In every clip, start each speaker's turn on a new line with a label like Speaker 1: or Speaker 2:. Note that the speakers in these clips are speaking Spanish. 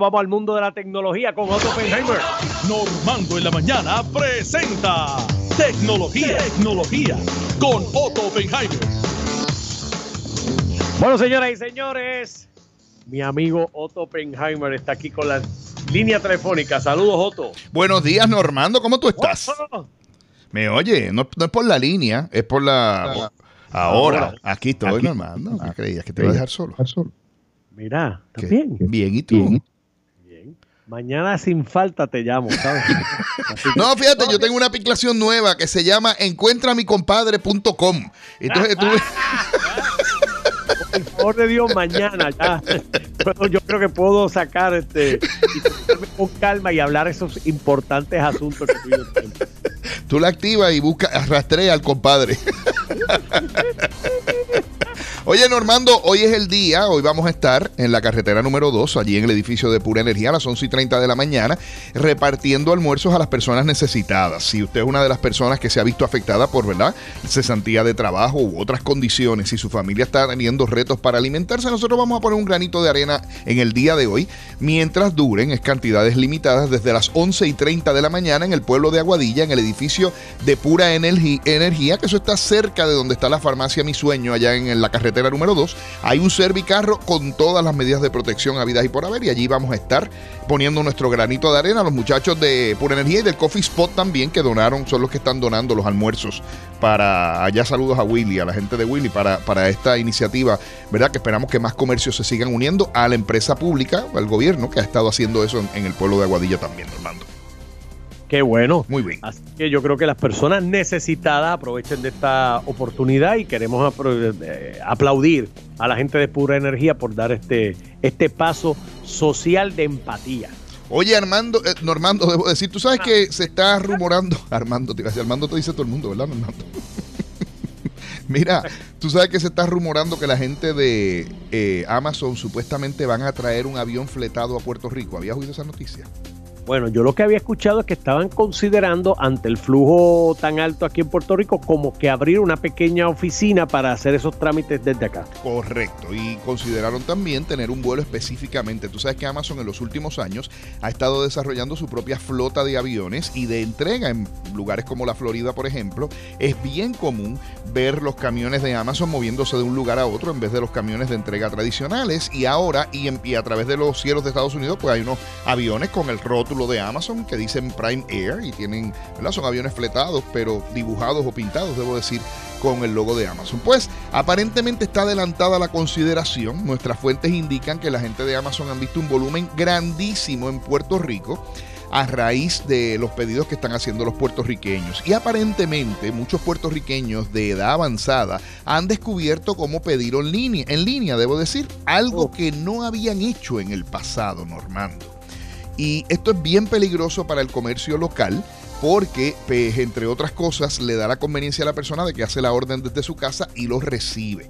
Speaker 1: Vamos al mundo de la tecnología con Otto Oppenheimer.
Speaker 2: Normando en la mañana presenta Tecnología, Tecnología con Otto Oppenheimer.
Speaker 1: Bueno, señoras y señores, mi amigo Otto Oppenheimer está aquí con la línea telefónica. Saludos, Otto.
Speaker 3: Buenos días, Normando. ¿Cómo tú estás? Me oye, no, no es por la línea, es por la... Ahora,
Speaker 1: Ahora.
Speaker 3: aquí estoy,
Speaker 1: Aquí.
Speaker 3: Normando. ¿Qué creías? ¿Que te iba a dejar solo?
Speaker 1: Mira, ¿estás
Speaker 3: ¿Qué?
Speaker 1: bien?
Speaker 3: Bien, ¿y tú?
Speaker 1: Bien. Mañana sin falta te llamo, ¿sabes?
Speaker 3: No, fíjate, yo tengo una aplicación nueva que se llama encuentramicompadre.com. Entonces tú...
Speaker 1: por favor de Dios, mañana ya. Yo creo que puedo sacar este con calma y hablar esos importantes asuntos que tenemos.
Speaker 3: Tú la activas y busca, rastrea al compadre. Oye, Normando, hoy es el día, hoy vamos a estar en la carretera número 2, allí en el edificio de Pura Energía, a las 11 y 30 de la mañana, repartiendo almuerzos a las personas necesitadas. Si usted es una de las personas que se ha visto afectada por, ¿verdad?, cesantía de trabajo u otras condiciones, si su familia está teniendo retos para alimentarse, nosotros vamos a poner un granito de arena en el día de hoy, mientras duren, es cantidades limitadas, desde las 11 y 30 de la mañana en el pueblo de Aguadilla, en el edificio de Pura Energía, que eso está cerca de donde está la farmacia Mi Sueño, allá en la carretera número 2. Hay un servicarro con todas las medidas de protección habidas y por haber, y allí vamos a estar poniendo nuestro granito de arena. Los muchachos de Pura Energía y del Coffee Spot también, que donaron, son los que están donando los almuerzos para allá. Saludos a Willy, a la gente de Willy, para, para esta iniciativa, ¿verdad? Que esperamos que más comercios se sigan uniendo a la empresa pública, al gobierno, que ha estado haciendo eso en, en el pueblo de Aguadilla también, Normando.
Speaker 1: Qué bueno.
Speaker 3: Muy bien.
Speaker 1: Así que yo creo que las personas necesitadas aprovechen de esta oportunidad y queremos eh, aplaudir a la gente de Pura Energía por dar este, este paso social de empatía.
Speaker 3: Oye, Armando, eh, Normando, debo decir, tú sabes que se está rumorando. Armando, te Armando te dice todo el mundo, ¿verdad, Normando? Mira, tú sabes que se está rumorando que la gente de eh, Amazon supuestamente van a traer un avión fletado a Puerto Rico. ¿Habías oído esa noticia?
Speaker 1: Bueno, yo lo que había escuchado es que estaban considerando ante el flujo tan alto aquí en Puerto Rico como que abrir una pequeña oficina para hacer esos trámites desde acá.
Speaker 3: Correcto. Y consideraron también tener un vuelo específicamente. Tú sabes que Amazon en los últimos años ha estado desarrollando su propia flota de aviones y de entrega en lugares como la Florida, por ejemplo. Es bien común ver los camiones de Amazon moviéndose de un lugar a otro en vez de los camiones de entrega tradicionales. Y ahora, y, en- y a través de los cielos de Estados Unidos, pues hay unos aviones con el de Amazon que dicen Prime Air y tienen, ¿verdad? Son aviones fletados, pero dibujados o pintados, debo decir, con el logo de Amazon. Pues aparentemente está adelantada la consideración. Nuestras fuentes indican que la gente de Amazon han visto un volumen grandísimo en Puerto Rico a raíz de los pedidos que están haciendo los puertorriqueños. Y aparentemente muchos puertorriqueños de edad avanzada han descubierto cómo pedir en línea, en línea debo decir, algo
Speaker 1: Oh.
Speaker 3: que no habían hecho en el pasado, Normando. Y esto es bien peligroso para el comercio local porque, pues, entre otras cosas, le da la conveniencia a la persona de que hace la orden desde su casa y lo recibe.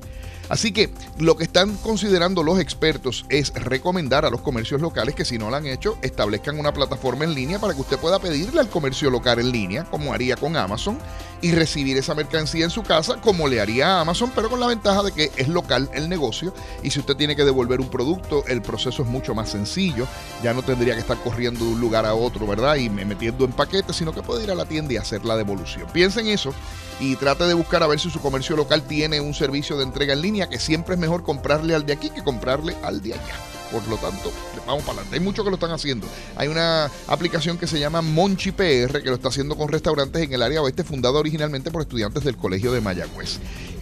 Speaker 3: Así que lo que están considerando los expertos es recomendar a los comercios locales que si no lo han hecho, establezcan una plataforma en línea para que usted pueda pedirle al comercio local en línea, como haría con Amazon, y recibir esa mercancía en su casa, como le haría Amazon, pero con la ventaja de que es local el negocio y si usted tiene que devolver un producto, el proceso es mucho más sencillo, ya no tendría que estar corriendo de un lugar a otro, ¿verdad? Y me- metiendo en paquetes, sino que puede ir a la tienda y hacer la devolución. Piensen eso y trate de buscar a ver si su comercio local tiene un servicio de entrega en línea, que siempre es mejor comprarle al de aquí que comprarle al de allá. Por lo tanto, vamos para adelante. Hay muchos que lo están haciendo. Hay una aplicación que se llama Monchi PR, que lo está haciendo con restaurantes en el área oeste, fundada originalmente por estudiantes del Colegio de Mayagüez.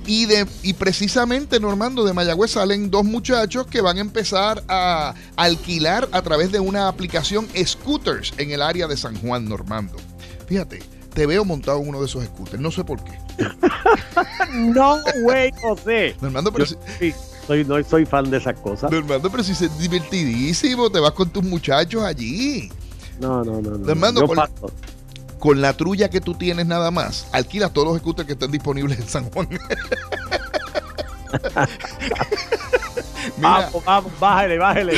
Speaker 3: Y, de, y precisamente, Normando, de Mayagüez salen dos muchachos que van a empezar a alquilar a través de una aplicación scooters en el área de San Juan, Normando. Fíjate, te veo montado en uno de esos scooters, no sé por qué.
Speaker 1: No, güey, José.
Speaker 3: Normando, pero
Speaker 1: Yo sí, soy, no soy fan de esas cosas.
Speaker 3: Normando, pero si es divertidísimo, te vas con tus muchachos allí.
Speaker 1: No, no, no. no.
Speaker 3: Hermano, con-
Speaker 1: paso.
Speaker 3: Con la trulla que tú tienes nada más, alquilas todos los scooters que estén disponibles en San Juan. Mira,
Speaker 1: Vamos, vamos, bájale, bájale.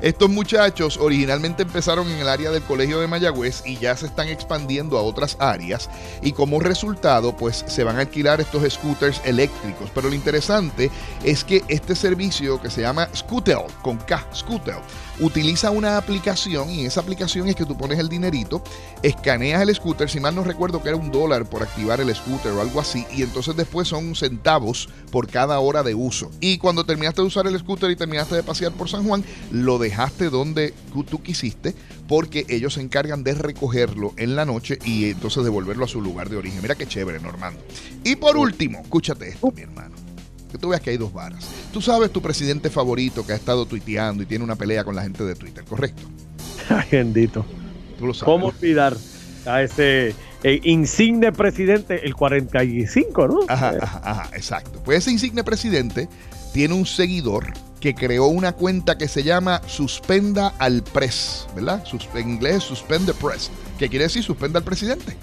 Speaker 3: Estos muchachos originalmente empezaron en el área del colegio de Mayagüez y ya se están expandiendo a otras áreas y como resultado pues se van a alquilar estos scooters eléctricos. Pero lo interesante es que este servicio que se llama Scootel, con K, Scootel, utiliza una aplicación y esa aplicación es que tú pones el dinerito, escaneas el scooter, si mal no recuerdo que era un dólar por activar el scooter o algo así, y entonces después son centavos por cada hora de uso. Y cuando terminaste de usar el scooter y terminaste de pasear por San Juan, lo dejaste donde tú, quisiste, porque ellos se encargan de recogerlo en la noche y entonces devolverlo a su lugar de origen. Mira qué chévere, Normando. Y por último, escúchate esto, mi hermano que tú veas que hay dos varas. Tú sabes tu presidente favorito que ha estado tuiteando y tiene una pelea con la gente de Twitter, ¿correcto?
Speaker 1: Ay, bendito. Tú lo sabes. ¿Cómo olvidar a ese eh, insigne presidente, el 45, ¿no?
Speaker 3: Ajá, ajá, ajá, exacto. Pues ese insigne presidente tiene un seguidor que creó una cuenta que se llama Suspenda al Press, ¿verdad? en inglés, Suspend the Press, que quiere decir suspenda al presidente.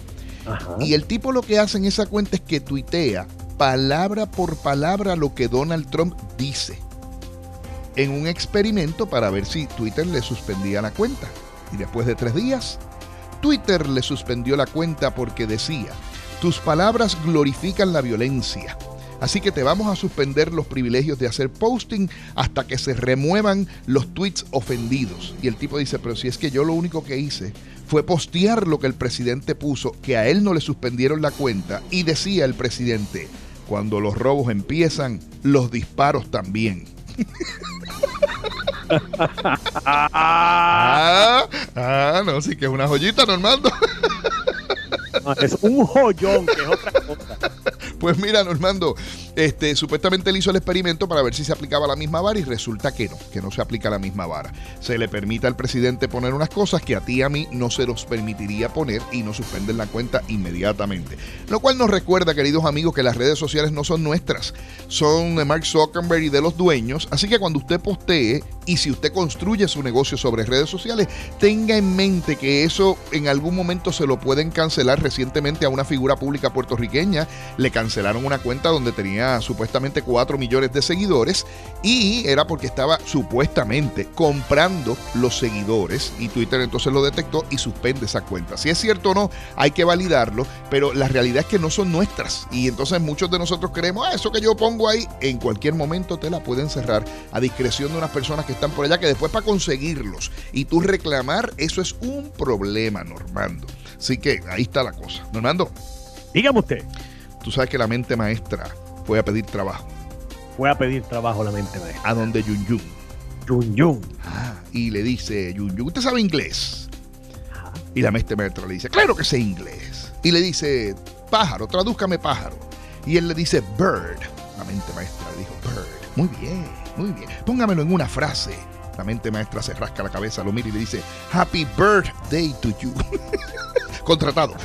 Speaker 3: Ajá. Y el tipo lo que hace en esa cuenta es que tuitea palabra por palabra lo que Donald Trump dice en un experimento para ver si Twitter le suspendía la cuenta. Y después de tres días, Twitter le suspendió la cuenta porque decía, tus palabras glorifican la violencia. Así que te vamos a suspender los privilegios de hacer posting hasta que se remuevan los tweets ofendidos. Y el tipo dice, pero si es que yo lo único que hice fue postear lo que el presidente puso, que a él no le suspendieron la cuenta. Y decía el presidente, cuando los robos empiezan, los disparos también. ah, ah, no, sí que es una joyita, Normando.
Speaker 1: es un joyón, que es otra cosa.
Speaker 3: Pues mira, Normando, este, supuestamente él hizo el experimento para ver si se aplicaba la misma vara y resulta que no, que no se aplica la misma vara. Se le permite al presidente poner unas cosas que a ti y a mí no se los permitiría poner y no suspenden la cuenta inmediatamente. Lo cual nos recuerda, queridos amigos, que las redes sociales no son nuestras, son de Mark Zuckerberg y de los dueños. Así que cuando usted postee y si usted construye su negocio sobre redes sociales, tenga en mente que eso en algún momento se lo pueden cancelar. Recientemente a una figura pública puertorriqueña le cancelaron una cuenta donde tenía supuestamente 4 millones de seguidores y era porque estaba supuestamente comprando los seguidores y Twitter entonces lo detectó y suspende esa cuenta. Si es cierto o no, hay que validarlo, pero la realidad es que no son nuestras y entonces muchos de nosotros creemos, ah, eso que yo pongo ahí, en cualquier momento te la pueden cerrar a discreción de unas personas que están por allá que después para conseguirlos y tú reclamar, eso es un problema, Normando. Así que ahí está la cosa. Normando.
Speaker 1: Dígame usted.
Speaker 3: Tú sabes que la mente maestra fue a pedir trabajo.
Speaker 1: Fue a pedir trabajo la mente maestra.
Speaker 3: A donde Yun Yun.
Speaker 1: Yun Yun.
Speaker 3: Ah, y le dice, Yun Yun, ¿usted sabe inglés? Y la mente maestra le dice, claro que sé inglés. Y le dice, pájaro, tradúzcame pájaro. Y él le dice, bird. La mente maestra le dijo, bird. Muy bien, muy bien. Póngamelo en una frase. La mente maestra se rasca la cabeza, lo mira y le dice, Happy Birthday to you. Contratado.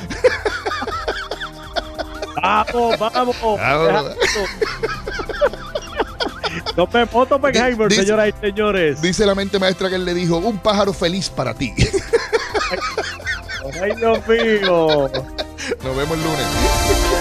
Speaker 1: Vamos, vamos. vamos. Tope foto, Penheimer, señoras y señores.
Speaker 3: Dice la mente maestra que él le dijo: Un pájaro feliz para ti.
Speaker 1: Ay, Dios mío.
Speaker 3: Nos vemos el lunes.